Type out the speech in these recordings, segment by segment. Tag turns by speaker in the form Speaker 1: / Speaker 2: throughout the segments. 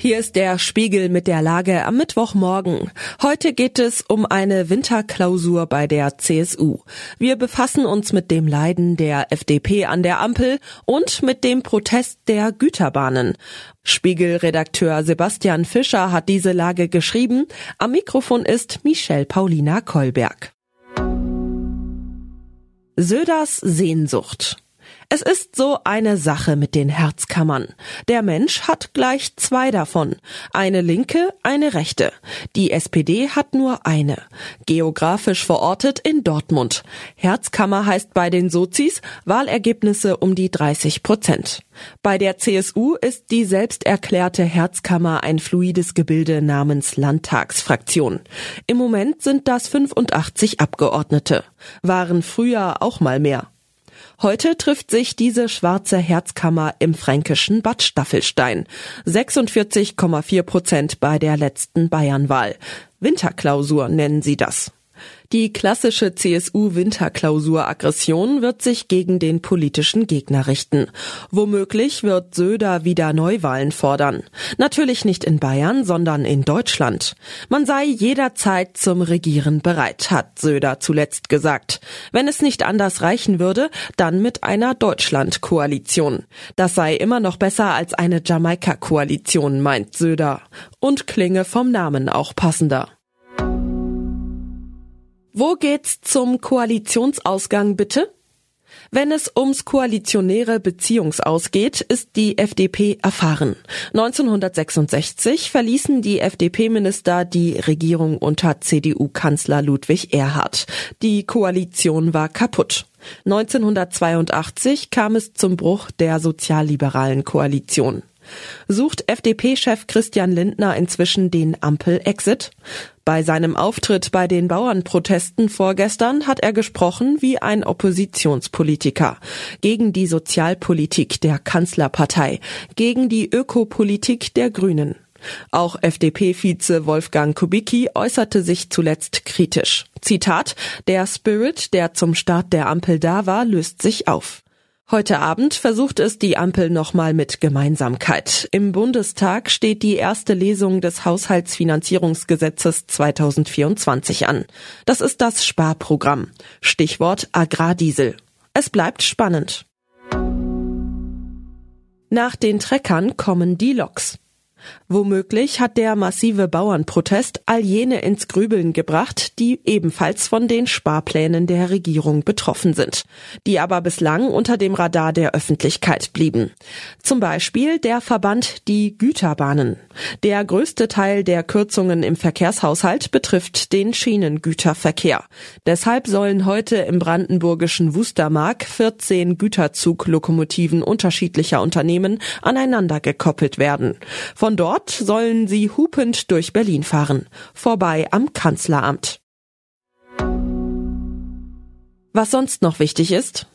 Speaker 1: Hier ist der Spiegel mit der Lage am Mittwochmorgen. Heute geht es um eine Winterklausur bei der CSU. Wir befassen uns mit dem Leiden der FDP an der Ampel und mit dem Protest der Güterbahnen. Spiegelredakteur Sebastian Fischer hat diese Lage geschrieben. Am Mikrofon ist Michelle Paulina Kolberg. Söders Sehnsucht. Es ist so eine Sache mit den Herzkammern. Der Mensch hat gleich zwei davon. Eine linke, eine rechte. Die SPD hat nur eine. Geografisch verortet in Dortmund. Herzkammer heißt bei den Sozis Wahlergebnisse um die 30 Prozent. Bei der CSU ist die selbsterklärte Herzkammer ein fluides Gebilde namens Landtagsfraktion. Im Moment sind das 85 Abgeordnete. Waren früher auch mal mehr. Heute trifft sich diese schwarze Herzkammer im fränkischen Bad Staffelstein. 46,4 Prozent bei der letzten Bayernwahl. Winterklausur nennen sie das. Die klassische CSU-Winterklausur-Aggression wird sich gegen den politischen Gegner richten. Womöglich wird Söder wieder Neuwahlen fordern. Natürlich nicht in Bayern, sondern in Deutschland. Man sei jederzeit zum Regieren bereit, hat Söder zuletzt gesagt. Wenn es nicht anders reichen würde, dann mit einer Deutschland-Koalition. Das sei immer noch besser als eine Jamaika-Koalition, meint Söder. Und klinge vom Namen auch passender. Wo geht's zum Koalitionsausgang bitte? Wenn es ums koalitionäre Beziehungsaus geht, ist die FDP erfahren. 1966 verließen die FDP-Minister die Regierung unter CDU-Kanzler Ludwig Erhard. Die Koalition war kaputt. 1982 kam es zum Bruch der sozialliberalen Koalition. Sucht FDP-Chef Christian Lindner inzwischen den Ampel-Exit? Bei seinem Auftritt bei den Bauernprotesten vorgestern hat er gesprochen wie ein Oppositionspolitiker. Gegen die Sozialpolitik der Kanzlerpartei, gegen die Ökopolitik der Grünen. Auch FDP-Vize Wolfgang Kubicki äußerte sich zuletzt kritisch. Zitat, der Spirit, der zum Start der Ampel da war, löst sich auf. Heute Abend versucht es die Ampel nochmal mit Gemeinsamkeit. Im Bundestag steht die erste Lesung des Haushaltsfinanzierungsgesetzes 2024 an. Das ist das Sparprogramm. Stichwort Agrardiesel. Es bleibt spannend. Nach den Treckern kommen die Loks. Womöglich hat der massive Bauernprotest all jene ins Grübeln gebracht, die ebenfalls von den Sparplänen der Regierung betroffen sind, die aber bislang unter dem Radar der Öffentlichkeit blieben. Zum Beispiel der Verband Die Güterbahnen. Der größte Teil der Kürzungen im Verkehrshaushalt betrifft den Schienengüterverkehr. Deshalb sollen heute im brandenburgischen Wustermark 14 Güterzuglokomotiven unterschiedlicher Unternehmen aneinander gekoppelt werden. Von dort sollen sie hupend durch Berlin fahren, vorbei am Kanzleramt. Was sonst noch wichtig ist?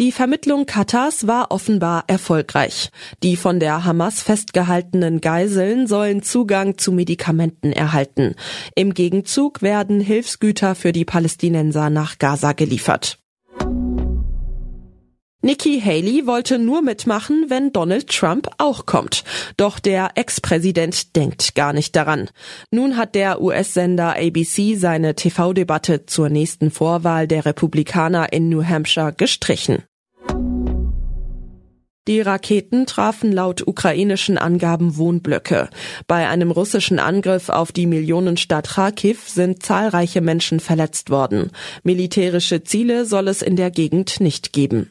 Speaker 1: Die Vermittlung Katars war offenbar erfolgreich. Die von der Hamas festgehaltenen Geiseln sollen Zugang zu Medikamenten erhalten. Im Gegenzug werden Hilfsgüter für die Palästinenser nach Gaza geliefert. Nikki Haley wollte nur mitmachen, wenn Donald Trump auch kommt. Doch der Ex-Präsident denkt gar nicht daran. Nun hat der US-Sender ABC seine TV-Debatte zur nächsten Vorwahl der Republikaner in New Hampshire gestrichen. Die Raketen trafen laut ukrainischen Angaben Wohnblöcke. Bei einem russischen Angriff auf die Millionenstadt Kharkiv sind zahlreiche Menschen verletzt worden. Militärische Ziele soll es in der Gegend nicht geben.